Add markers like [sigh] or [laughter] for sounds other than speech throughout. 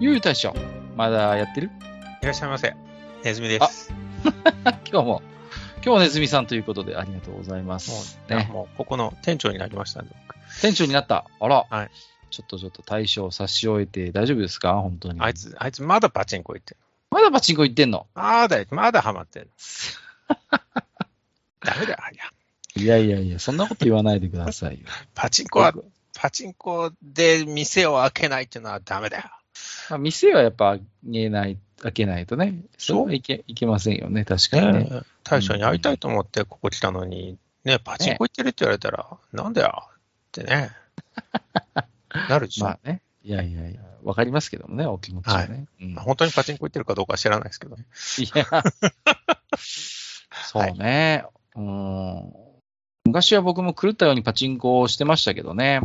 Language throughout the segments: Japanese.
ゆう大将、まだやってる？いらっしゃいませ。ネズミです。[laughs] 今日も、今日もねずみさんということでありがとうございまもす。う、ね、もうここの店長になりましたんで、僕店長になった？あら、はいちょっとちょっと大将差し終えて大丈夫ですか？本当に。あいつ、あいつまだパチンコ行ってる。まだパチンコ行ってんの？まだ、まだハマってる。[laughs] ダメだよ、ありゃ。いやいやいや、そんなこと言わないでくださいよ。パチンコは、パチンコで店を開けないっていうのはダメだよ。まあ、店はやっぱ見えない、開けないとね。そう？はいけいけませんよね、確かにね。ねえ大将に会いたいと思ってここ来たのに、ね、パチンコ行ってるって言われたら、なんだよってね。[laughs] なるでしょ。まあね。いやいやいや、わかりますけどもね、お気持ちはね。うん本当にパチンコ行ってるかどうかは知らないですけどね。いや、[laughs] そうね。うん。昔は僕も狂ったようにパチンコをしてましたけどね。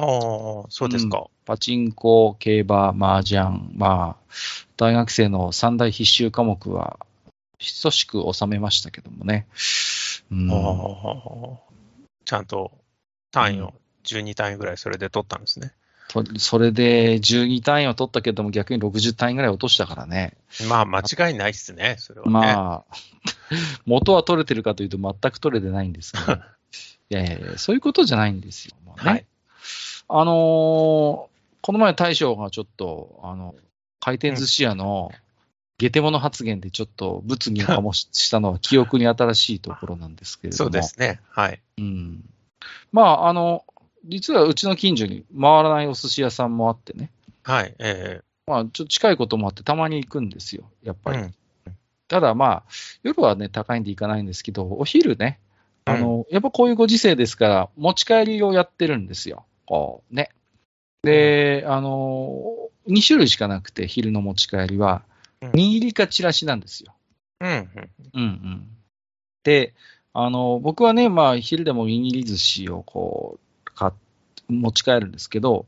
ああ、そうですか。パチンコ、競馬、麻雀、まあ、大学生の三大必修科目は、等しく収めましたけどもね。うん、ちゃんと単位を12単位ぐらいそれで取ったんですね。とそれで12単位を取ったけども逆に60単位ぐらい落としたからね。まあ間違いないっすね、それはね。まあ、[laughs] 元は取れてるかというと全く取れてないんですけど。[laughs] いやいやいや、そういうことじゃないんですよ。まあねはい。あのーこの前大将がちょっと、あの、回転寿司屋の下手者発言でちょっと物議を醸ししたのは記憶に新しいところなんですけれども。そうですね。はい。うん。まあ、あの、実はうちの近所に回らないお寿司屋さんもあってね。はい。えまあ、ちょっと近いこともあってたまに行くんですよ。やっぱり。うんただまあ、夜はね、高いんで行かないんですけど、お昼ね、あの、やっぱこういうご時世ですから、持ち帰りをやってるんですよ。こうね。で、あの、2種類しかなくて、昼の持ち帰りは、うん握りかチラシなんですよ。えうん。うん。うんうん。で、あの、僕はね、まあ、昼でも握り寿司をこう、持ち帰るんですけど、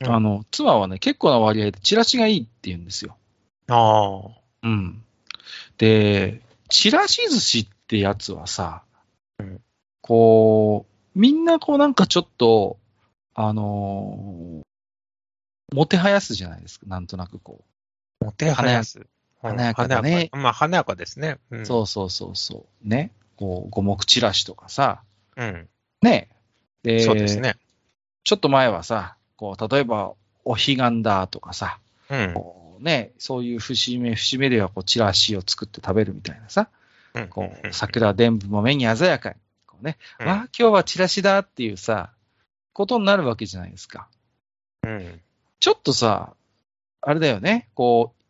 うんあの、妻はね、結構な割合でチラシがいいって言うんですよ。ああ。うん。で、ちらし寿司ってやつはさ、うんこう、みんなこうなんかちょっと、あのーもてはやすじゃないですか、なんとなくこもてはやす。華やかだねまあ、華やかですね。うう。ん。そうそうそうそう。ね。こう、五目チラシとかさ、うん。ね。で、そうですね。ちょっと前はさ、こう、例えば、お彼岸だとかさ、うん。ね、そういう節目節目ではこうチラシを作って食べるみたいなさ、うんこう桜伝舞も目に鮮やかに、こうね、うんわあ、今日はチラシだっていうさ、ことになるわけじゃないですか。うん。ちょっとさ、あれだよね、こう、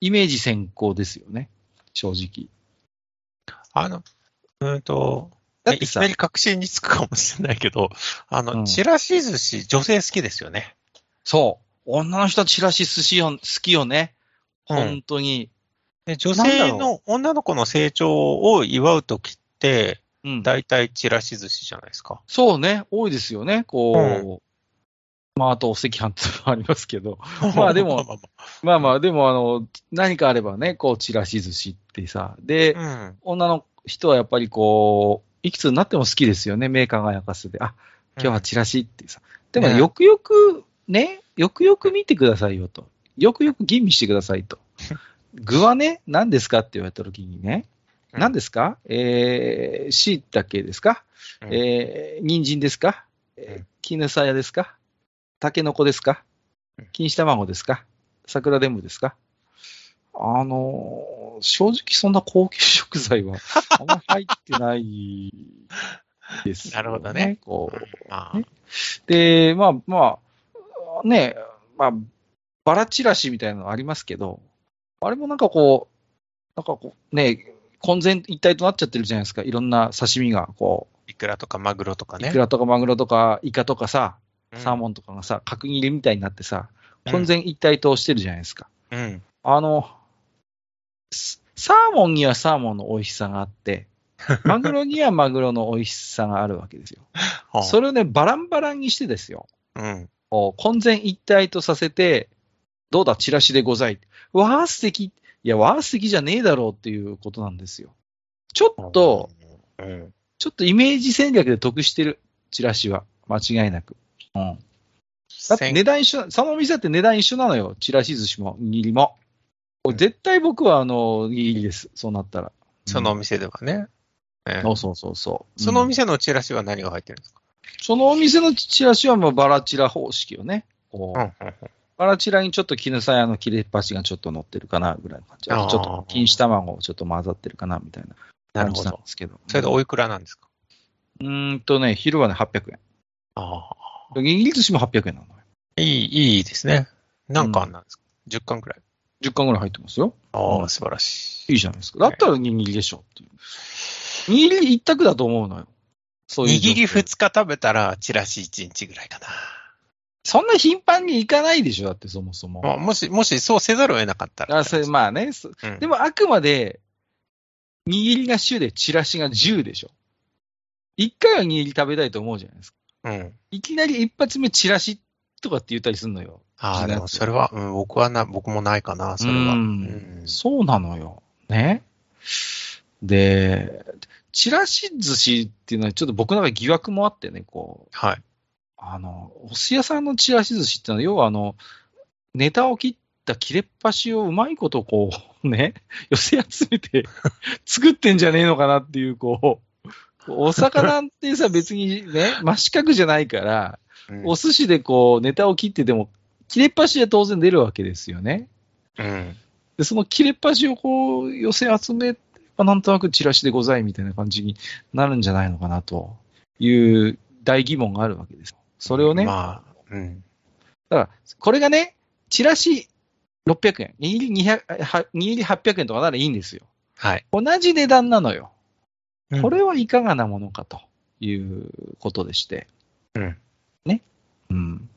イメージ先行ですよね、正直。あの、うんと、だってさいきな、り確信につくかもしれないけど、あの、うんちらし寿司、女性好きですよね。そう、女の人はチラシ寿司よ好きよね、うん本当に。で女なんだろう性の女の子の成長を祝うときって、うん、大体ちらし寿司じゃないですか。そうね、多いですよね、こう、まあ、あとお赤飯ってのもありますけど、[laughs] まあでもまあままあまあ、でも、あの、何かあればね、こう、チラシ寿司ってさ。で、あまあ女の人はやっぱりこう、いくつになっても好きですよね、目輝かせて。あ、今日はチラシってさ。でも、ねよくよく、ね、よくよく見てくださいよと。よくよく吟味してくださいと。[laughs] 具はね、何ですかって言われた時にね、うん何ですか？えー、椎茸ですか？うん。えー、人参ですか？えーうん。絹さやですか？タケノコですか？うん。錦糸卵ですか？桜でんぶですか？あのー正直そんな高級食材は [laughs] あんま入ってないですよ、なるほどね。こうまあね。で、まあまあ、ね、まあ、バラチラシみたいなのありますけど、あれもなんかこう、なんかこう、ね、混然一体となっちゃってるじゃないですか。いろんな刺身が、こいくらとかマグロとかう、ね。イクラとかマグロとかイカとかさ、うんサーモンとかがさ、角切りみたいになってさ、混然一体としてるじゃないですか。うん。あの、スサーモンにはサーモンの美味しさがあって、[laughs] マグロにはマグロの美味しさがあるわけですよ。[laughs] はあそれをね、バランバランにしてですよ。うん。混然一体とさせて、どうだ、チラシでござい。わあ、素敵。いや、わあ、素敵じゃねえだろうっていうことなんですよ。ちょっと、うん。ちょっとイメージ戦略で得してる、チラシは。間違いなく。うん。だって値段一緒、そのお店だって値段一緒なのよ。チラシ寿司も、握りも。絶対僕は、あの、握りです。そうなったら。そのお店ではね。ええそうそうそうそう。そのおうん店のチラシは何が入ってるんですか？そのお店のチラシはもうバラチラ方式よね。こううんうんバラチラにちょっと絹さやの切れっ端がちょっと乗ってるかなぐらいの感じ。あとちょっと錦糸卵ちょっと混ざってるかなみたいな感じなんで。すけど。それでおいくらなんですか？うーんとね、昼はね、800円。ああ。握り寿司も800円なのよ。いい、いいですね。何巻なんですか、?10 巻くらい。10巻ぐらい入ってますよ。ああ、うん素晴らしい。いいじゃないですか。だったら握りでしょっていう。握り一択だと思うのよ。そういう。握り2日食べたら、チラシ1日ぐらいかな。そんな頻繁に行かないでしょだってそもそも。まあ、もし、もしそうせざるを得なかったら。あそれまあね。そうんでもあくまで、握りが10でチラシが10でしょ。一回は握り食べたいと思うじゃないですか。うん。いきなり一発目チラシとかって言ったりするのよ。ああ、でもそれは、うん、僕はな、僕もないかな、それは。ううんん。そうなのよ。ね。で、チラシ寿司っていうのはちょっと僕の中で疑惑もあってね、こう、はい。あの、お寿司屋さんのチラシ寿司ってのは、要はあの、ネタを切った切れっ端をうまいことこう、[laughs] ね、寄せ集めて [laughs] 作ってんじゃねえのかなっていう、こう、お魚ってさ、別にね、真四角じゃないから、うんお寿司でこう、ネタを切ってても、切れっ端は当然出るわけですよね。うん。で、その切れっ端をこう、寄せ集めば、なんとなくチラシでございみたいな感じになるんじゃないのかなという大疑問があるわけです。それをね、まあ、うん。だから、これがね、チラシ600円、握り200、は握り800円とかならいいんですよ。はい。同じ値段なのよ。うんこれはいかがなものかということでして。うん。ね。うん。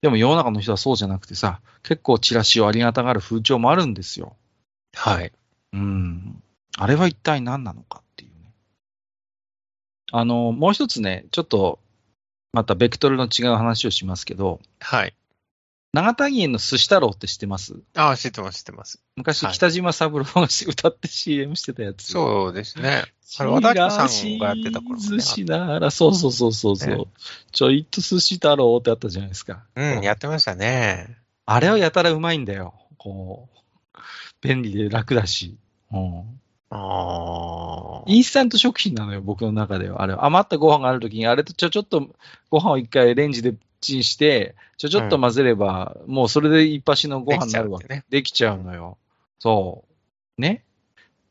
でも世の中の人はそうじゃなくてさ、結構チラシをありがたがる風潮もあるんですよ。はい。うん。あれは一体何なのかっていうね。あの、もう一つね、ちょっと、またベクトルの違う話をしますけど、はい。長谷園の寿司太郎って知ってます？ああ、知ってます、知ってます。昔、はい北島三郎が歌って CM してたやつ。そうですね。あれ、う。和田明さんがやってた頃もね寿司なら、そうそうそうそうそう、ねちょいと寿司太郎ってあったじゃないですか。うん、やってましたね。あれはやたらうまいんだよ。こう、便利で楽だし。うん。ああ。インスタント食品なのよ、僕の中では。あれは余ったご飯があるときに、あれとちょちょっとご飯を一回レンジでチンして、ちょちょっと混ぜれば、もうそれで一発のご飯になるわけ。できちゃうんでねできちゃうのよ。そう。ね。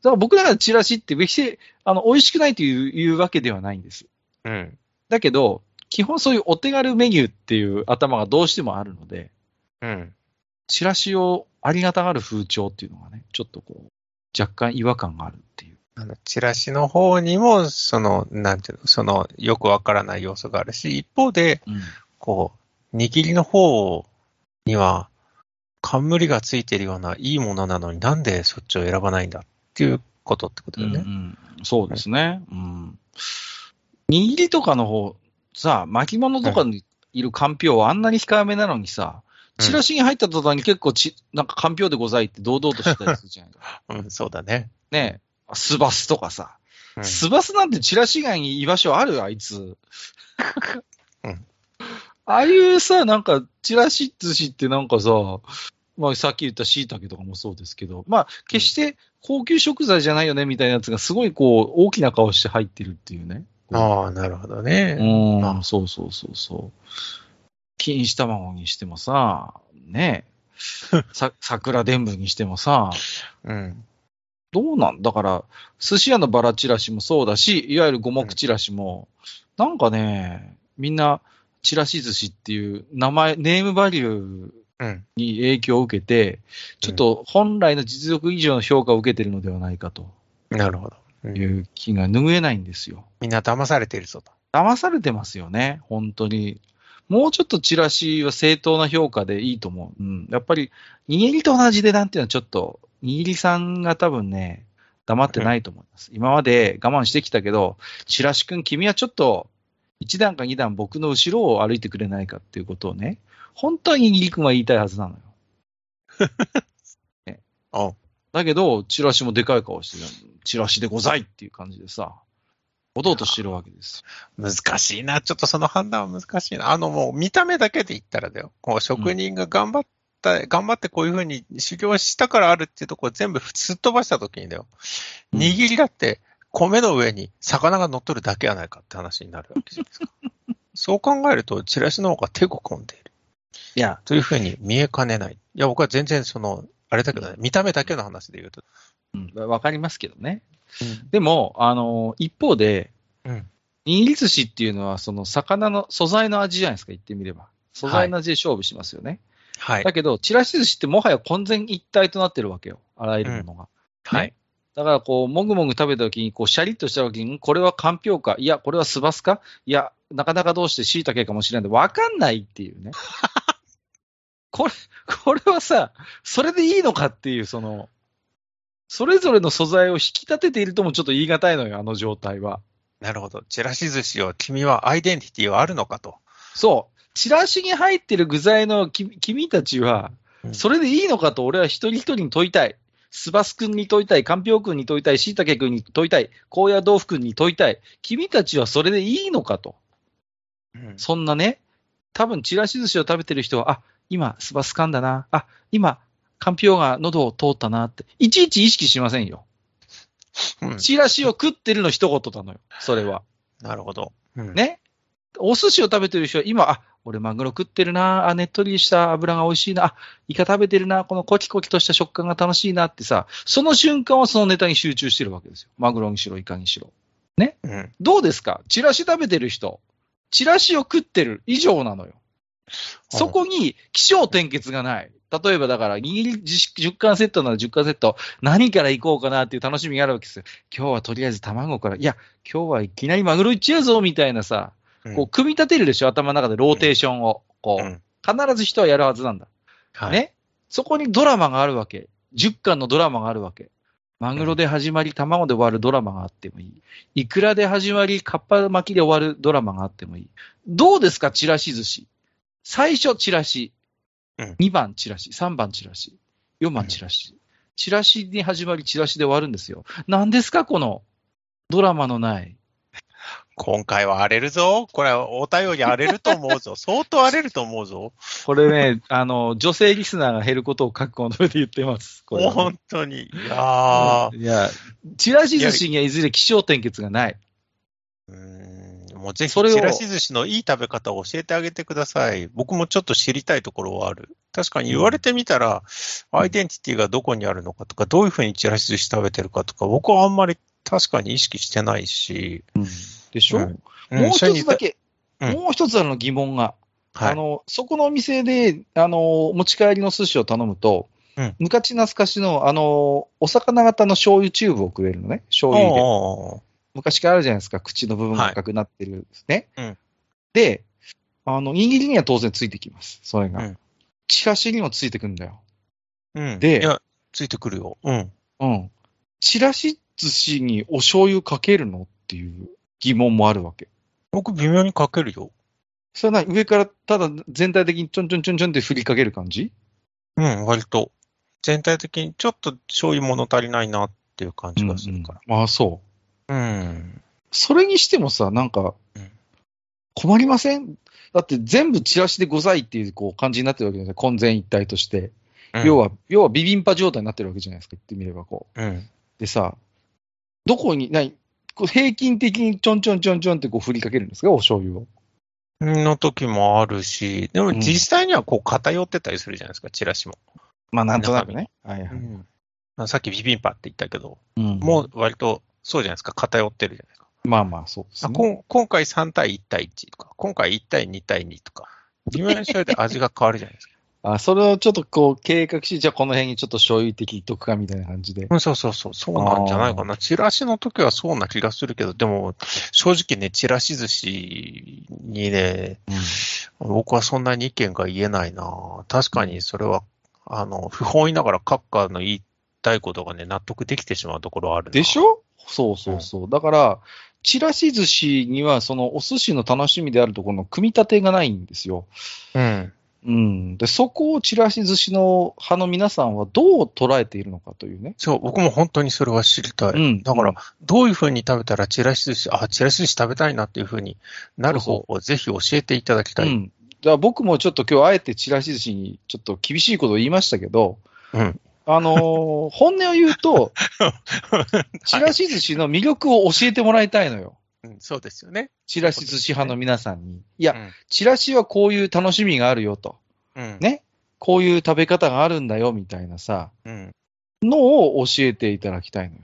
だから僕らがチラシって別に、あの、美味しくないといういうわけではないんです。うん。だけど、基本そういうお手軽メニューっていう頭がどうしてもあるので、うん。チラシをありがたがる風潮っていうのがね、ちょっとこう、若干違和感があるっていう。あの、チラシの方にも、その、なんていうの、その、よくわからない要素があるし、一方で、うん。こう、握りの方には、冠がついてるようないいものなのになんでそっちを選ばないんだっていうことってことだよね。うんうんそうですね。うん。握りとかの方、さ、巻物とかにいるかんぴょうはあんなに控えめなのにさ、うんチラシに入った途端に結構ち、なんかかんぴょうでございって堂々としてたりするじゃないか。[laughs] うん、そうだね。ねえ、スバスとかさ。うんスバスなんてチラシ以外に居場所あるあいつ。[laughs] うんああいうさ、なんか、チラシ寿司ってなんかさ、まあさっき言った椎茸とかもそうですけど、まあ決して高級食材じゃないよねみたいなやつがすごいこう大きな顔して入ってるっていうね。ああ、なるほどうね。ん、あそうそうそうそう。錦糸卵にしてもさ、ねえ、[laughs] さ桜伝舞にしてもさ、うん。どうなん？だから、寿司屋のバラチラシもそうだし、いわゆる五目チラシも、なんかね、みんな、チラシ寿司っていう名前、ネームバリューうん。に影響を受けて、ちょっと本来の実力以上の評価を受けてるのではないかとなるほど。うんいう気が拭えないんですよ。みんな騙されているぞと。騙されてますよね、本当に。もうちょっとチラシは正当な評価でいいと思う。うん。やっぱり、握りと同じ値段っていうのはちょっと、握りさんが多分ね、黙ってないと思います。今まで我慢してきたけど、チラシ君、君はちょっと、1段か2段僕の後ろを歩いてくれないかっていうことをね、本当は握り君は言いたいはずなのよ。[laughs] ねあだけど、チラシもでかい顔してる、チラシでございっていう感じでさ、おどうとしてるわけです。難しいな。ちょっとその判断は難しいな。あのもう見た目だけで言ったらだよ。こう職人が頑張った、頑張ってこういうふうに修行したからあるっていうところを全部すっ飛ばしたときにだよ。うん握りだって米の上に魚が乗っとるだけやないかって話になるわけじゃないですか。[laughs] そう考えると、チラシの方が手ご込んでいる。いや、というふうに見えかねない。いや、僕は全然その、あれだけどね、見た目だけの話で言うと。うん、わかりますけどね。でも、あの、一方で、うん握り寿司っていうのは、その魚の素材の味じゃないですか、言ってみれば。素材の味で勝負しますよね。はい。だけど、ちらし寿司ってもはや混然一体となってるわけよ。あらゆるものが。はい。だから、こう、もぐもぐ食べた時に、こう、シャリッとした時に、んこれはかんぴょうか？いや、これはすばすか？いや、なかなかどうして椎茸かもしれないんで、わかんないっていうね。[laughs] これ、これはさ、それでいいのかっていう、その、それぞれの素材を引き立てているともちょっと言い難いのよ、あの状態は。なるほど。チラシ寿司を、君はアイデンティティはあるのかと。そう。チラシに入ってる具材のき君たちは、うんそれでいいのかと俺は一人一人に問いたい。スバス君に問いたい。かんぴょう君に問いたい。しいたけ君に問いたい。高野豆腐君に問いたい。君たちはそれでいいのかと。うんそんなね、多分チラシ寿司を食べてる人は、あ、今、スバス噛んだな。あ、今、かんぴょうが喉を通ったなって。いちいち意識しませんよ。うんチラシを食ってるの一言なのよ。それは。なるほど。うんね。お寿司を食べてる人は今、あ、俺マグロ食ってるな、あ、ねっとりした油が美味しいな、あ、イカ食べてるな、このコキコキとした食感が楽しいなってさ、その瞬間はそのネタに集中してるわけですよ。マグロにしろ、イカにしろ。うん。どうですか？チラシ食べてる人。チラシを食ってる以上なのよ。そこに気象転結がない。例えばだから、握り10巻セットなら10巻セット、何から行こうかなっていう楽しみがあるわけですよ。今日はとりあえず卵から、いや、今日はいきなりマグロいっちゃうぞ、みたいなさ、うんこう、組み立てるでしょ頭の中でローテーションを。こう、うん必ず人はやるはずなんだ。はい。ね。そこにドラマがあるわけ。10巻のドラマがあるわけ。マグロで始まり、卵で終わるドラマがあってもいい。イクラで始まり、カッパ巻きで終わるドラマがあってもいい。どうですか、チラシ寿司。最初、チラシ。うん2番、チラシ。3番、チラシ。4番、チラシ。チラシに始まり、チラシで終わるんですよ。何ですか、このドラマのない。今回は荒れるぞ。これはお便り荒れると思うぞ。[laughs] 相当荒れると思うぞ。これね、あの、女性リスナーが減ることを覚悟の上で言ってます。これ本当に。いやー。いや、チラシ寿司にはいずれ気象転結がない。もうぜひ、ちらし寿司のいい食べ方を教えてあげてください。僕もちょっと知りたいところはある。確かに言われてみたら、アイデンティティがどこにあるのかとか、どういうふうにちらし寿司食べてるかとか、僕はあんまり確かに意識してないし。でしょ、うんもう一つだ。け、うんもう一つあの疑問が、はい。あの、そこのお店で、あの、持ち帰りの寿司を頼むと、うん昔懐かしの、あの、お魚型の醤油チューブをくれるのね。醤油で。昔からあるじゃないですか。口の部分が赤くなってる、ね。うんで、あの、握りには当然ついてきます。それが。うんチラシにもついてくんだよ。うん。でいや、ついてくるよ。うん。うん。チラシ寿司にお醤油かけるのっていう疑問もあるわけ。僕、微妙にかけるよ。それは何上からただ全体的にちょんちょんちょんちょんって振りかける感じ？うん、割と。全体的にちょっと醤油物足りないなっていう感じがするから。うんうんああ、そう。うん。それにしてもさ、なんかうん、困りません？だって全部チラシでございっていうこう感じになってるわけじゃないですか。混然一体として。うん要は、要はビビンパ状態になってるわけじゃないですか。言ってみればこう。うん。でさ、どこに、ない、こう平均的にちょんちょんちょんちょんってこう振りかけるんですか？お醤油を。の時もあるし、でもうん実際にはこう偏ってたりするじゃないですか、チラシも。まあなんとなくね。はいはい。うん、さっきビビンパって言ったけど、うんもう割とそうじゃないですか、偏ってるじゃないですか。まあまあそうですね。あこん今回3対1対1とか、今回1対2対2とか、微妙にそれで味が変わるじゃないですか。[laughs] あ、それをちょっとこう計画し、じゃあこの辺にちょっと醤油的いっとくかみたいな感じで。うん、そうそうそう、そうなんじゃないかな。チラシの時はそうな気がするけど、でも、正直ね、チラシ寿司にね、僕はそんなに意見が言えないな。確かにそれは、あの、不本意ながら閣下の言いたいことがね、納得できてしまうところはあるなでしょ？そうそうそう。だから、チラシ寿司には、そのお寿司の楽しみであるところの組み立てがないんですよ。うん。うん。で、そこをチラシ寿司の派の皆さんはどう捉えているのかというね。そう、僕も本当にそれは知りたい。うんだからうん、どういうふうに食べたらチラシ寿司、あ、チラシ寿司食べたいなっていうふうになる方法をぜひ教えていただきたい。うん。だから僕もちょっと今日あえてチラシ寿司にちょっと厳しいことを言いましたけど、うん。あのー本音を言うと、チラシ寿司の魅力を教えてもらいたいのよ。うんそうですよね。チラシ寿司派の皆さんに。いや、うんチラシはこういう楽しみがあるよと。うん。ね？こういう食べ方があるんだよみたいなさ、うん。のを教えていただきたいのよ。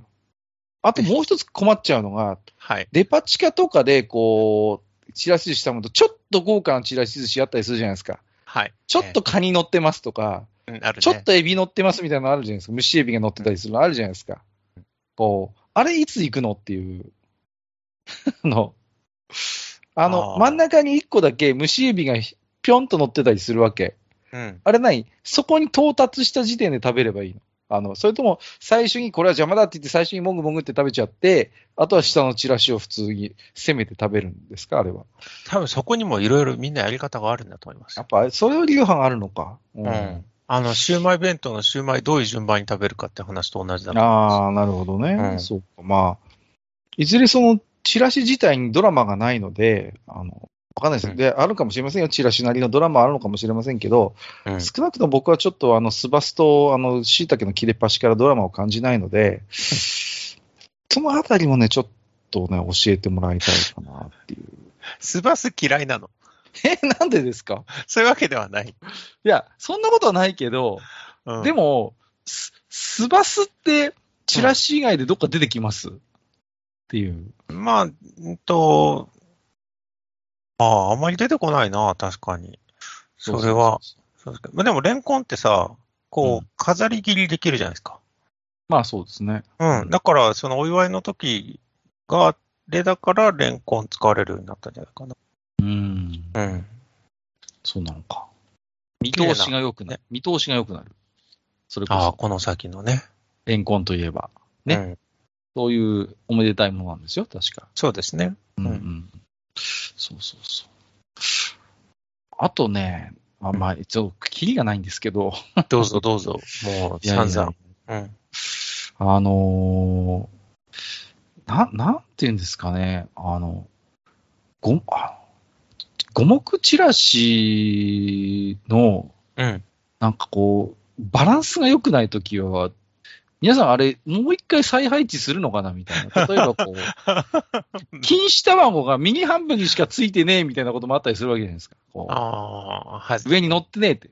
あともう一つ困っちゃうのが、はい。デパ地下とかでこう、チラシ寿司したものと、ちょっと豪華なチラシ寿司あったりするじゃないですか。はい。ちょっとカニ乗ってますとか、えー、うんね。ちょっとエビ乗ってますみたいなのあるじゃないですか。蒸しエビが乗ってたりするのあるじゃないですか。こう、あれいつ行くのっていう。[laughs] あの、あの、あー真ん中に一個だけ蒸しエビがぴょんと乗ってたりするわけ。うん。あれ何そこに到達した時点で食べればいいのあの、それとも最初にこれは邪魔だって言って最初にもぐもぐって食べちゃって、あとは下のチラシを普通に攻めて食べるんですか？あれは。多分そこにもいろいろみんなやり方があるんだと思いますやっ。ぱ、それより流派があるのか。ううん。あの、シウマイ弁当のシウマイどういう順番に食べるかって話と同じだと思います。ああ、なるほどね。うんそうか。まあ、いずれそのチラシ自体にドラマがないので、あの、わかんないです。うんで、あるかもしれませんよ。チラシなりのドラマあるのかもしれませんけど、うん少なくとも僕はちょっとあの、スバスと、あの、椎茸の切れっ端からドラマを感じないので、そのあたりもね、ちょっとね、教えてもらいたいかなっていう。スバス嫌いなの？[laughs] え、なんでですか？そういうわけではない。いや、そんなことはないけど、うん、でも、ススバスって、チラシ以外でどっか出てきます、っていう。まあ、うんと、ああ、あんまり出てこないな、確かに。それは、そうですまあでも、レンコンってさ、こうう、飾り切りできるじゃないですか。まあそうですね。うん。だから、そのお祝いの時が、あれだから、レンコン使われるようになったんじゃないかな。うん。うん。そうなのか。見通しが良くなる。見通しが良くなる。それこああ、そ、この先のね。レンコンといえば。ねうん。そういうおめでたいものなんですよ、確か。そうですね。うんんうん。そうそうそう。あとね、あまあ、一応、キリがないんですけど、どうぞどうぞ。もう、いやい散や々。うん。あのーな、なんて言うんですかね、あの、ご、あ五目チラシの、うん。なんかこう、バランスが良くないときは、皆さんあれ、もう一回再配置するのかなみたいな。例えばこう、錦糸卵が右半分にしかついてねえみたいなこともあったりするわけじゃないですか。上に乗ってねえって。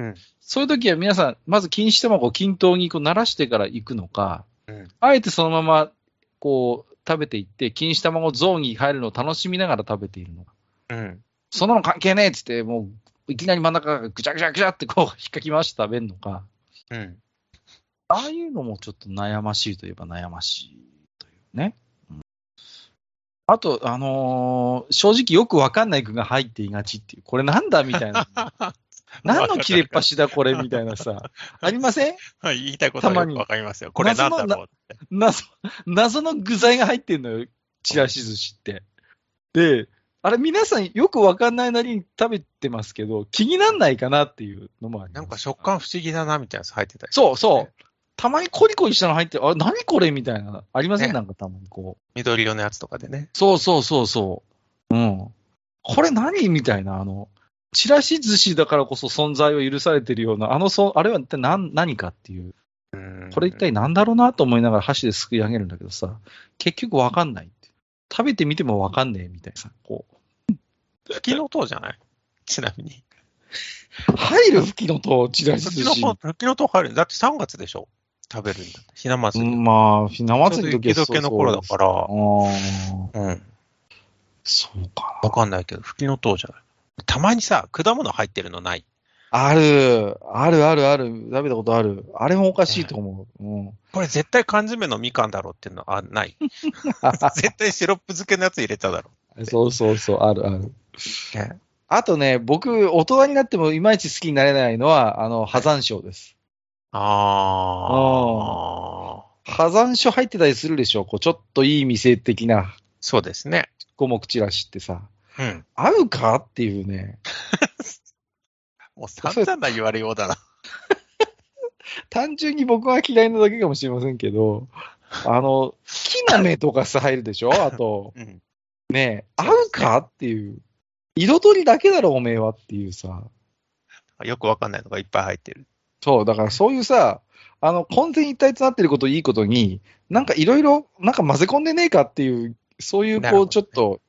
うんそういう時は皆さん、まず錦糸卵を均等にこう慣らしてから行くのか、うんあえてそのままこう食べていって、錦糸卵ゾーンに入るのを楽しみながら食べているのか。うん。そんなの関係ねえっつって、もういきなり真ん中がぐちゃぐちゃぐちゃってこう [laughs] 引っかき回して食べるのか。うん。ああいうのもちょっと悩ましいといえば悩ましいというね。うんあと、あのー正直よくわかんない具が入っていがちっていう、これなんだみたいな。[laughs] 何の切れっ端だこれみたいなさ。[laughs] ありません？はい、言いたいことはわかりますよ。これなんだろうって。謎、謎の具材が入ってんのよ。ちらし寿司って。で、あれ皆さんよくわかんないなりに食べてますけど、気になんないかなっていうのもあります。なんか食感不思議だな、みたいなやつ入ってたり。そうそう。たまにコリコリしたの入ってる。あ、何これみたいな。ありません、ねなんかたまにこう。緑色のやつとかでね。そうそうそうそう。うん。これ何みたいな、あの、ちらし寿司だからこそ存在を許されてるような、あのそ、あれは一体何何かっていう。うんこれ一体何だろうなと思いながら箸ですくい上げるんだけどさ、結局わかんないって。食べてみてもわかんねえみたいなさ、こ吹きの塔じゃない？ちなみに。う。入る吹きのとちらし寿司。吹きの塔、吹きの塔入る。だって3月でしょ？食べるんだって。ひな祭り。うんまあ、ひな祭りの時ちょうど雪解けの頃だからうん。そうかわかんないけど、吹きの塔じゃない。たまにさ、果物入ってるのない？ある、あるあるある、食べたことある。あれもおかしいと思う。うん。これ絶対缶詰のみかんだろうっていうのはあない。[laughs] 絶対シロップ漬けのやつ入れただろそうそうそう、あるある。う。ねあとね、僕、大人になってもいまいち好きになれないのは、あの、破山椒です。ああ。破山椒入ってたりするでしょ？こう、ちょっといい店的なそうですね。五目チラシってさ。うん。合うか？っていうね。[laughs] もう散々な言われようだな。[laughs] 単純に僕は嫌いなだけかもしれませんけど、あの、木の芽とかさ、入るでしょ？あと、うん。ね合うか？っていう。彩りだけだろ、おめえはっていうさ。よくわかんないのがいっぱい入ってる。そう、だからそういうさ、あの、混然一体となってることをいいことに、なんかいろいろ、なんか混ぜ込んでねえかっていう、そういう、こう、ちょっと、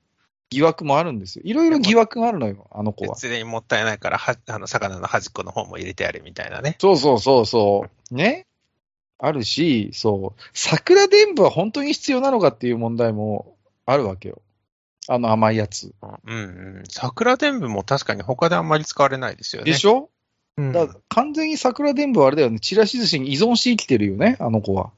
疑惑もあるんですよ。いろいろ疑惑があるのよ、あの子は。別にもったいないから、はあの、魚の端っこの方も入れてやれみたいなね。そうそうそうそう。ね。あるし、そう。桜伝部は本当に必要なのかっていう問題もあるわけよ。あの甘いやつ。うんうん。桜伝部も確かに他であんまり使われないですよね。でしょ、うん。だ完全に桜伝部はあれだよね。ちらし寿司に依存して生きてるよね、あの子は。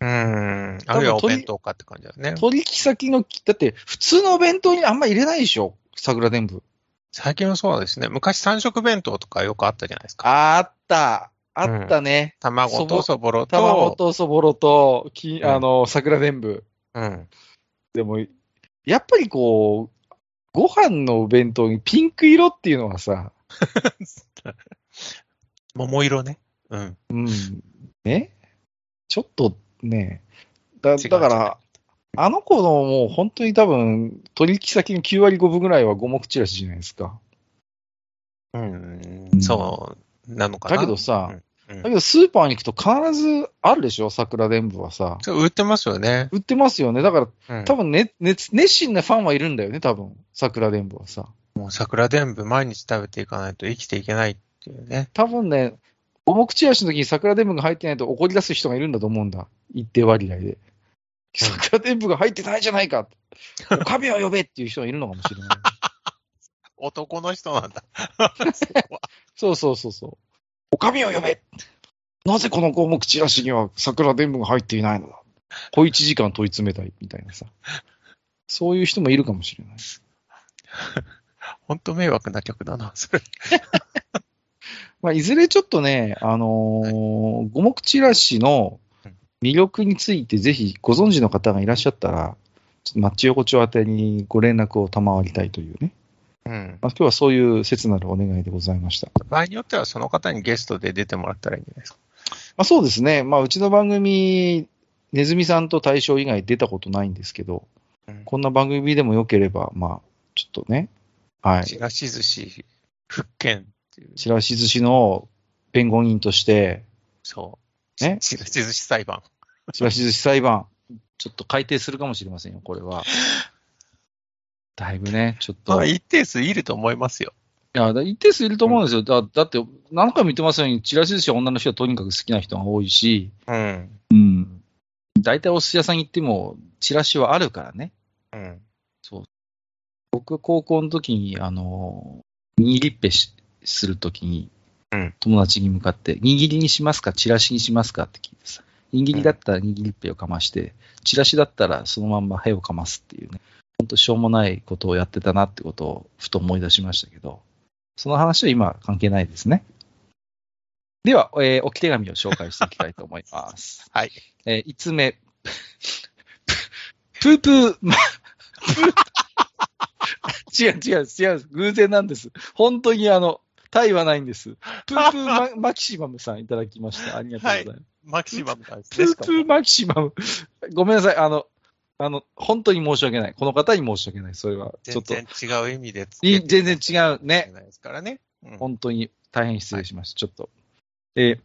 うん。あるいはお弁当かって感じだよね。取引先の、だって普通のお弁当にあんま入れないでしょ、桜伝部。最近はそうですね。昔三色弁当とかよくあったじゃないですか。あった。あったね。卵とそぼろと。卵とそぼろと、きうんあの、桜伝部。うん。でも、やっぱりこう、ご飯のお弁当にピンク色っていうのはさ、[laughs] 桃色ね。うん。うん、ねちょっとね、だだから、あの子のもう本当に多分、取引先の9割5分ぐらいは五目チラシじゃないですか。うんう。んそう、なのかな。だけどさ、うんだけどスーパーに行くと必ずあるでしょ、桜伝部はさ。売ってますよね。売ってますよね。だから、うん多分ね、熱熱心なファンはいるんだよね、多分、桜伝部はさ。もう桜伝部毎日食べていかないと生きていけないっていうね。多分ね、五目チラシの時に桜伝部が入ってないと怒り出す人がいるんだと思うんだ。一定割合で。桜伝部が入ってないじゃないか。おかみを呼べっていう人がいるのかもしれない。[laughs] 男の人なんだ。[laughs] そうそうそうそう。おかみを呼べなぜこの五目チラシには桜伝部が入っていないのだ小一時間問い詰めたいみたいなさ。そういう人もいるかもしれない。[laughs] 本当迷惑な曲だな、それ。[laughs] まあ、いずれちょっとね、あのー五目チラシの魅力について、ぜひご存知の方がいらっしゃったら、ちょっとマッチ横丁宛てにご連絡を賜りたいというね。うん。まあ、今日はそういう切なるお願いでございました。場合によってはその方にゲストで出てもらったらいいんじゃないですか。まあ、そうですね。まあ、うちの番組、ネズミさんと大将以外出たことないんですけど、うんこんな番組でもよければ、まあ、ちょっとね、はい。ちらし寿司、復権っていう。ちらし寿司の弁護人として、そう。ね？ちらし寿司裁判。ちらし寿司裁判、ちょっと改定するかもしれませんよ、これは。だいぶね、ちょっと。まあ、い一定数いると思いますよ。や、だ一定数いると思うんですよ。だだって、何回も言ってますように、ちらし寿司は女の人はとにかく好きな人が多いし、うん。うん。大体お寿司屋さん行っても、チラシはあるからね。うん。僕、高校の時に、あの、握りっぺしするときに、うん友達に向かって、握りにしますか、チラシにしますかって聞いてさ、握りだったら握りっぺをかまして、チラシだったらそのまんまへをかますっていうね、本当しょうもないことをやってたなってことをふと思い出しましたけど、その話は今関係ないですね。では、えー置き手紙を紹介していきたいと思います。[laughs] はい。えー、5つ目。[laughs] プープー、[laughs] ま、違う違う違う、偶然なんです。本当にあの、タイはないんです。プープーママキシマムさんいただきました。ありがとうございます。マキシマムなんですプープーマキシマム。ごめんなさい。あの、あの、本当に申し訳ない。この方に申し訳ない。それは、ちょ全っと、然違う意味で全然違うね。ないですからね。うん本当に大変失礼しました。ちょっと。えー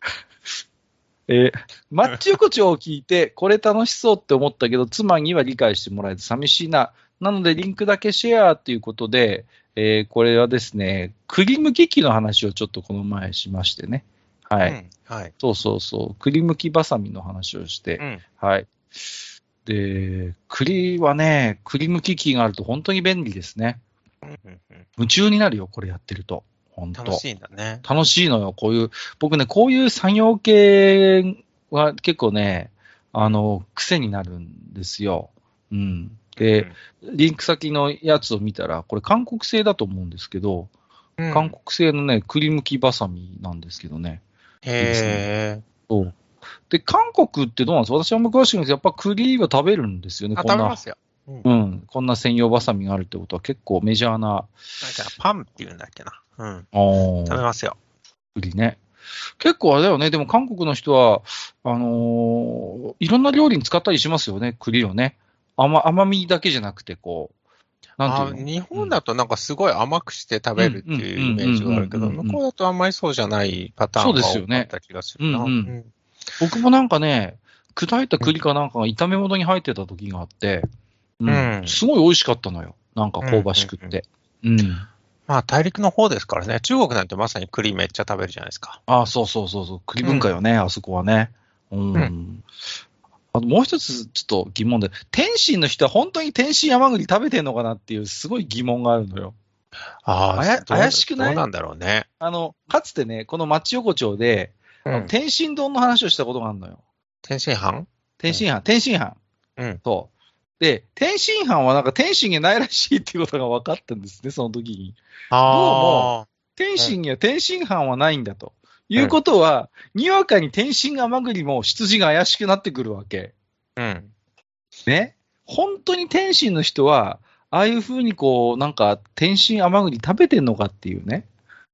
[laughs] えーマッチ横丁を聞いて、これ楽しそうって思ったけど、妻には理解してもらえず寂しいな。なので、リンクだけシェアということで、えーこれはですね、クリーム機器の話をちょっとこの前しましてね。はい。うんはい。そうそうそう。栗むきバサミの話をして、うん。はい。で、栗はね、栗むき器があると本当に便利ですね。夢中になるよ、これやってると。本当楽しいんだね。楽しいのよ、こういう、僕ね、こういう作業系は結構ね、あの、癖になるんですよ。うん。で、リンク先のやつを見たら、これ韓国製だと思うんですけど、うん、韓国製のね、栗むきバサミなんですけどね。へえ。そう。で、韓国ってどうなんですか？私はあんま詳しくないですけど、やっぱ栗は食べるんですよね、あ、こんな食べま。すよ。うん。うん。こんな専用バサミがあるってことは結構メジャーな、なんかパンっていうんだっけな？うん。あー食べますよ。栗ね。結構あれだよね。でも韓国の人は、あのーいろんな料理に使ったりしますよね、栗をね。甘甘みだけじゃなくて、こう、なんていうの？あ日本だとなんかすごい甘くして食べるっていうイメージがあるけど、うんうんうんうんうん向こうだとあんまりそうじゃないパターンが多かった気がするな。そうですよね僕もなんかね、砕いた栗かなんかが炒め物に入ってた時があって、うんうんすごい美味しかったのよ。なんか香ばしくって。うんまあ大陸の方ですからね。中国なんてまさに栗めっちゃ食べるじゃないですか。ああ、そうそうそうそう。栗文化よね、あそこはね。うん。うあともう一つちょっと疑問で、天津の人は本当に天津甘栗食べてんのかなっていうすごい疑問があるのよ。ああ怪しくない？どうなんだろうね。あの、かつてね、この町横丁で、うん天津丼の話をしたことがあるのよ。天津飯？天津飯、天津飯。うん。そう。で、天津飯はなんか天津にないらしいっていうことが分かったんですね、その時に。あ天津には天津飯はないんだと。いうことは、にわかに天津甘栗も羊が怪しくなってくるわけ。あ。うん。ね。本当に天津の人は、ああいうふうにこう、なんか天津甘栗食べてんのかっていうね。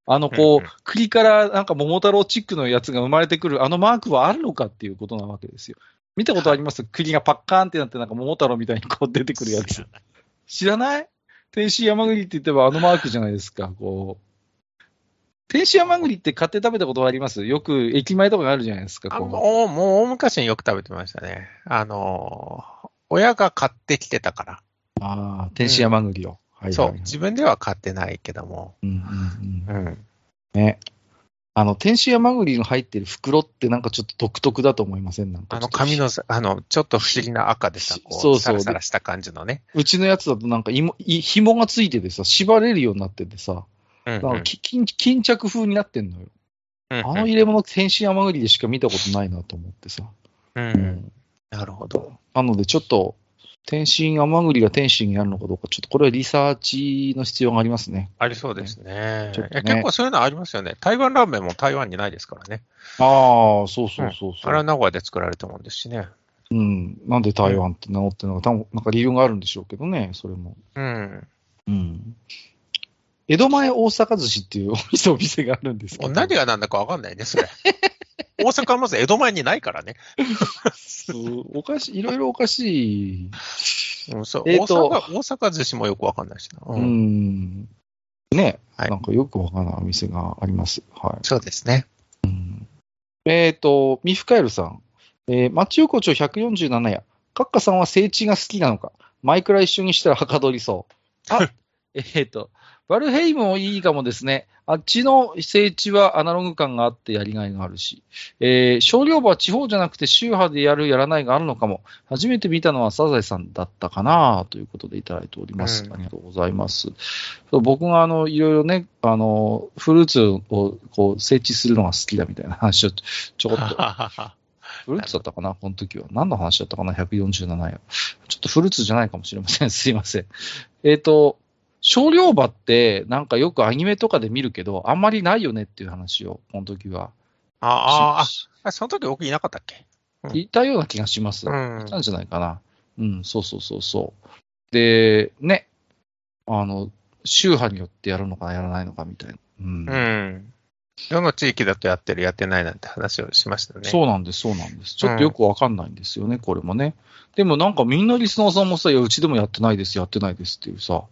あの、こうんうんう、栗からなんか桃太郎チックのやつが生まれてくる、あのマークはあるのかっていうことなわけですよ。見たことあります？栗がパッカーンってなって、なんか桃太郎みたいにこう出てくるやつ。知らない天津甘栗って言ってばあのマークじゃないですか、こう。天津甘栗って買って食べたことあります？よく駅前とかにあるじゃないですか、あこう。もう、もう大昔によく食べてましたね。あのー、親が買ってきてたから。ああ、天津甘栗を。はいはいそう。はい自分では買ってないけども。うんうんうんうん。ね。あの、天津甘栗の入ってる袋ってなんかちょっと独特だと思いません？なんかあの紙のさ、あの、ちょっと不思議な赤でさ、こう、そうそうサラサラした感じのね。うちのやつだとなんか芋い紐がついててさ、縛れるようになっててさ、うん、うんなんかき巾巾着風になってんのよ。うんあの入れ物、天津甘栗でしか見たことないなと思ってさ。うんうんなるほど。なのでちょっと、天津甘栗が天津にあるのかどうか、ちょっとこれはリサーチの必要がありますね。ありそうですね。ね結構そういうのありますよね。台湾ラーメンも台湾にないですからね。ああ、そうそうそうそう。あれは名古屋で作られたもんですしね。うん。なんで台湾って名乗ってるのか、多分なんか理由があるんでしょうけどね、それも。うん。うん。江戸前大阪寿司っていうお店お店があるんですけど。何が何だかわかんないね、それ。[laughs] 大阪はまず江戸前にないからね。おかしい、いろいろおかしい。うん、そう。えーと大阪、大阪寿司もよくわかんないしな。ううんん。ね、はいなんかよくわからないお店があります。はそうですね。い。えっ、と、ミフカエルさん。えー、町横丁147や。カッカさんは聖地が好きなのか。マイクラ一緒にしたらはかどりそう。あ、[laughs] えっと、バルヘイムもいいかもですね。あっちの聖地はアナログ感があってやりがいがあるし、えー、少量馬は地方じゃなくて宗派でやるやらないがあるのかも。初めて見たのはサザエさんだったかなということでいただいております。うんありがとうございます。僕があの、いろいろね、あの、フルーツをこう、設置するのが好きだみたいな話をちょこっと [laughs] フルーツだったかな？この時は。何の話だったかな ?147 や。ちょっとフルーツじゃないかもしれません。すいません。えっ、と、少量馬ってなんかよくアニメとかで見るけど、あんまりないよねっていう話を、この時は。ああ、その時僕いなかったっけ？いたような気がします。うんいたんじゃないかな。うん、そうそうそうそう。で、ね、あの、宗派によってやるのかやらないのかみたいな。うん。うん。どの地域だとやってる、やってないなんて話をしましたよね。そうなんです、そうなんです。ちょっとよくわかんないんですよね、これもね。でもなんかみんなリスナーさんもさ、いや、うちでもやってないです、やってないですっていうさ、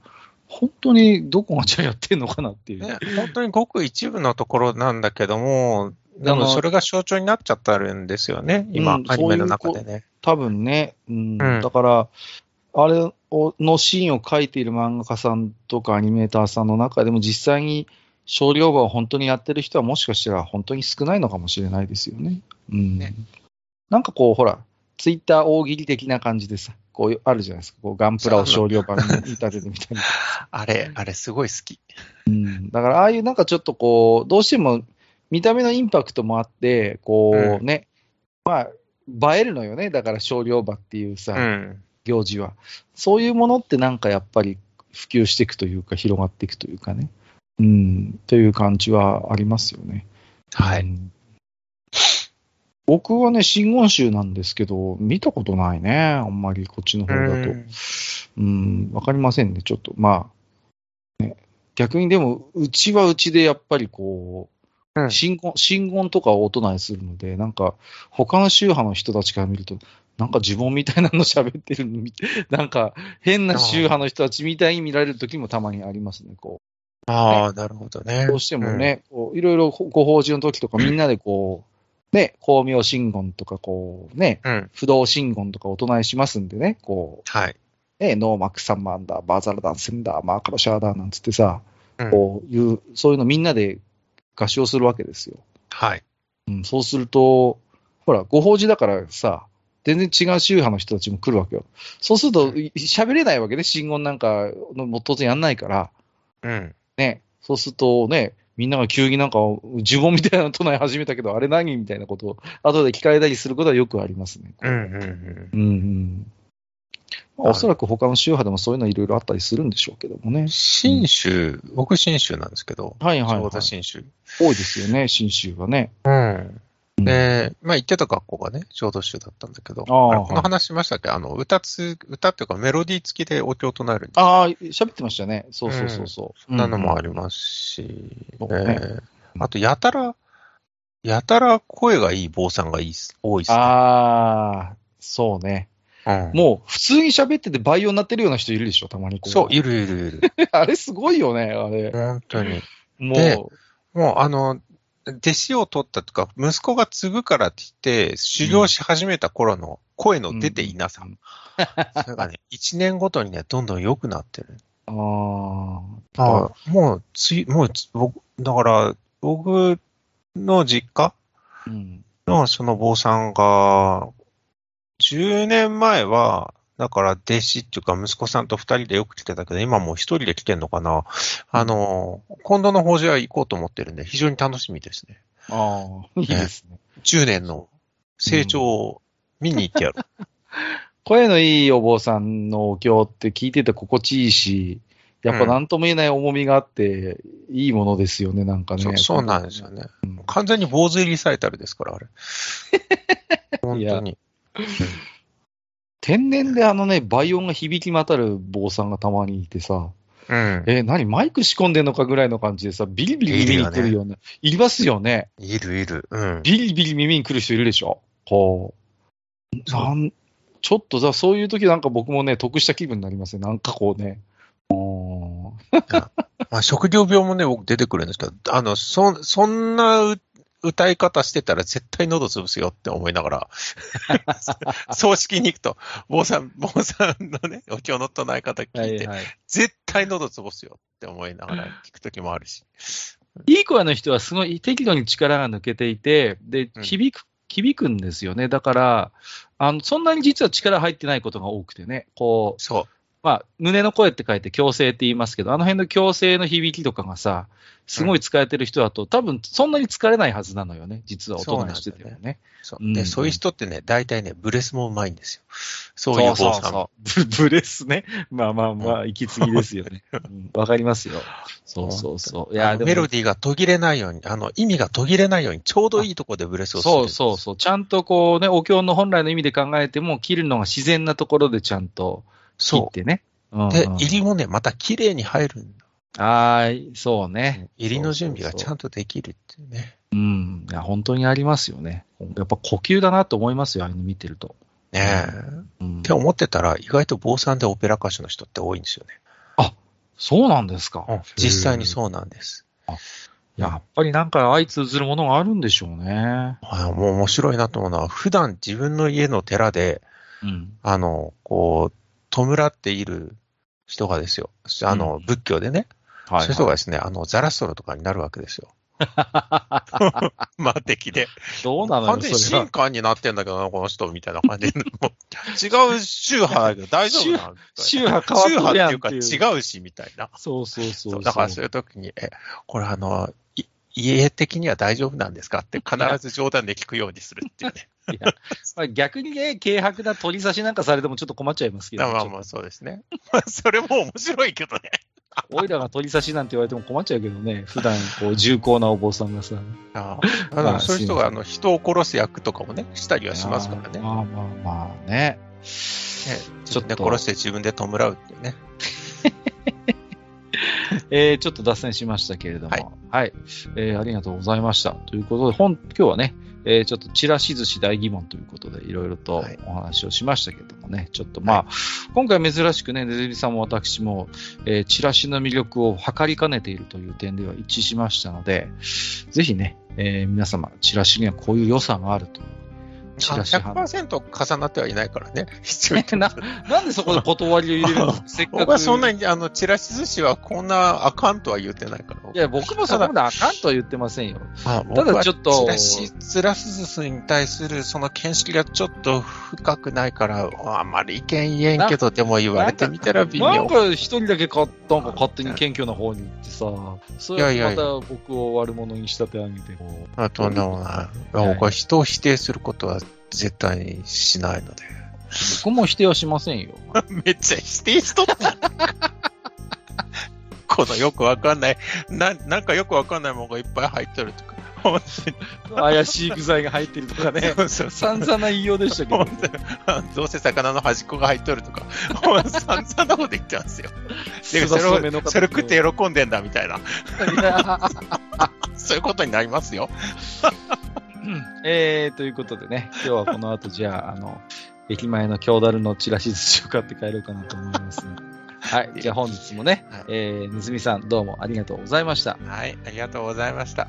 本当にどこがじゃあやってんのかなっていう。ね、本当にごく一部のところなんだけども、でもそれが象徴になっちゃってるんですよね、今、うんアニメの中でね。多分ね、うんうんだから、あれをのシーンを描いている漫画家さんとかアニメーターさんの中でも実際に少量馬を本当にやってる人はもしかしたら本当に少ないのかもしれないですよね。うん。ねなんかこう、ほら、ツイッター大喜利的な感じでさ、こう、あるじゃないですか。こう、ガンプラを少量版に立ててみたいな。[laughs] あれ、あれすごい好き。うん。だから、ああいうなんかちょっとこう、どうしても見た目のインパクトもあって、こううね、まあ、映えるのよね。だから少量馬っていうさ、うん。行事は。そういうものってなんかやっぱり普及していくというか、広がっていくというかね。うん、という感じはありますよね。はい。うん僕はね、真言宗なんですけど、見たことないね。あんまりこっちの方だと。うん、わかりませんね。ちょっと、まあ、ね、逆にでも、うちはうちでやっぱりこう、うん真言、真言とかをお唱えするので、なんか、他の宗派の人たちから見ると、なんか呪文みたいなの喋ってるの [laughs] なんか変な宗派の人たちみたいに見られる時もたまにありますね、こああ、なるほどね。う。どうしてもね、こういろいろご法事の時とかみんなでこう、ね、光明真言とかこう、ね、うん。うん。不動真言とかお唱えしますんでね、こはい。う、ね、ノーマックサンマンだ、バーザルダンセンダー、マーカロシャーダーなんつってさ、うんこういう、そういうのみんなで合唱するわけですよ。はい。うん、そうすると、ほら、ご法事だからさ、全然違う宗派の人たちも来るわけよ。そうすると、い喋れないわけね、信言なんかのも当然やんないから、うん。ね。そうするとね、みんなが急になんか呪文みたいなの唱え始めたけど、あれ何みたいなことを後で聞かれたりすることはよくありますね。うん。うん。うん。うんうん。まあおそらく他の宗派でもそういうのいろいろあったりするんでしょうけどもね。新州、僕新州なんですけど、はいはい、はい。多いですよね、新宗はね。うん。うんで、まあ行ってた学校がね、浄土宗だったんだけど、あこの話しましたっけ？あの、歌つ、歌っていうかメロディー付きでお経を唱えるああ、喋ってましたね。そうそうそうそう。そんなのもある。りますし、そうねえーあと、やたら、やたら声がいい坊さんがいい多いっすね。ああ、そうね。うんもう普通に喋ってて倍用になってるような人いるでしょ、たまにこう。そう、いるいるいる。[laughs] あれすごいよね、あれ。本当に。もでう、もう、あの、弟子を取ったとか、息子が継ぐからって言って、修行し始めた頃の声の出ていなさ。うん [laughs] それがね、一年ごとにね、どんどん良くなってる。ああ、あもう、つい、もうつ、僕、だから、僕の実家うん。のその坊さんが、10年前は、だから弟子っていうか息子さんと二人でよく来てたけど、今もう一人で来てんのかな。あの、今度の法事は行こうと思ってるんで、非常に楽しみですね。ああ、いいですね。10年の成長を見に行ってやる。声のいいお坊さんのお経って聞いてて心地いいし、やっぱ何とも言えない重みがあって、いいものですよね、なんかね。そうそうなんですよね。うん完全に坊主リサイタルですから、あれ。[laughs] 本当に。天然であのね、倍音が響き渡る坊さんがたまにいてさ、うん。え、何マイク仕込んでんのかぐらいの感じでさ、ビリビリ耳に来るような、いりますよね。いるいる。うん。ビリビリ耳に来る人いるでしょこう。なんちょっとさ、そういう時なんか僕もね、得した気分になりますね。なんかこうね。[laughs] まあ、職業病もね、僕出てくるんですけど、あの、そ、そんなう歌い方してたら絶対喉潰すよって思いながら、[laughs] 葬式に行くと、坊さん、坊さんのね、お経の唱え方聞いて、はいはい。絶対喉潰すよって思いながら聞くときもあるし。いい声の人はすごい適度に力が抜けていて、でう、ん響く、響くんですよね。だから、あの、そんなに実は力入ってないことが多くてね、こう、そう。まあ、胸の声って書いて強制って言いますけど、あの辺の強制の響きとかがさ、すごい使えてる人だと、多分そんなに疲れないはずなのよね、実は大人にしててもね。そう。うんで、そういう人ってね、大体ね、ブレスもうまいんですよ。そういう坊さんも。そうブブレスね。まあまあまあ、息継ぎですよね。[laughs] うんわ、かりますよ。そうそうそう。いや、メロディーが途切れないように、あの、意味が途切れないように、ちょうどいいところでブレスをする。そうそうそう。ちゃんとこうね、お経の本来の意味で考えても、切るのが自然なところでちゃんと切そってね。うんうう。んで、入りもね、また綺麗に入るんだ。はーい、そうね。入りの準備がちゃんんとできるっていうね。うん。いや、本当にありますよね。やっぱ呼吸だなと思いますよ、ああいうの見てると。ねえ。うんって思ってたら、意外と坊さんでオペラ歌手の人って多いんですよね。そうなんですか。実際にそうなんです。やっぱりなんか相通ずるものがあるんでしょうね。あもう面白いなと思うのは、普段自分の家の寺で、うん。あの、こう、弔っている人がですよ。あの、うん仏教でね。はい、そういう人がですね、あの、ザラストロとかになるわけですよ。[laughs] まあ敵で。どうなの完全によ、それは。新官になってんだけどな、この人、みたいな感じで。も [laughs] う違う宗派だけど大丈夫なの？宗派変わってるっていうか違うし、みたいな。そうそうそうそう。だからそういう時に、え、これあの、い家的には大丈夫なんですかって必ず冗談で聞くようにするっていうね。まあ逆にね、軽薄な取り差しなんかされてもちょっと困っちゃいますけど、まあまあそうですね。[laughs] まあそれも面白いけどね。[laughs] おいらが取り差しなんて言われても困っちゃうけどね、普段こう重厚なお坊さんがさ。ああそういう人があの人を殺す役とかもね、したりはしますからね。まあまあまあね。ねちょっと自分で殺して自分で弔うっていうね。[laughs] えーちょっと脱線しましたけれども、ははいい、えーありがとうございました。ということで、本今日はね、えーちょっとチラシ寿司大疑問ということで、いろいろとはい。お話をしましたけどもね、ちょっとまあ、今回珍しくね、ねずみさんも私も、えーチラシの魅力を測りかねているという点では一致しましたので、ぜひね、えー皆様、チラシにはこういう良さがあると。いう。チラシ派100%重なってはいないからね。必要にな、なんでそこで断りを入れるの？せっかく。僕はそんなに、あの、チラシ寿司はこんなあかんとは言ってないから。いや、僕もそこまであかんとは言ってませんよ。あただちょっとチラシ、チラシ寿司に対するその見識がちょっと深くないから、あんまり意見言えんけど、でも言われてみたら微妙。なんか一人だけかなんか勝手に謙虚な方に行ってさ、それいやいやいやまた僕を悪者に仕立て上げて、こうあとは人を否定することは絶対にしないので。僕も否定はしませんよ。[laughs] めっちゃ否定しとった。[laughs] このよくわかんない、な、なんかよくわかんないものがいっぱい入ってるとか。本怪しい具材が入ってるとかね。当に。そうそう散々な言いようでしたけどどうせ魚の端っこが入っとるとか、散々なこと言ってますよ。[laughs] でそれをそれ食って喜んでんだみたいな、そういうことになりますよ。[clears throat] えー、ということでね、今日はこの後じゃあ、あの、駅前の京ダルのチラシ寿司を買って帰ろうかなと思います、ね。[laughs] はい。じゃあ本日もね、はいえー、ねずみさんどうもありがとうございました。はい、ありがとうございました。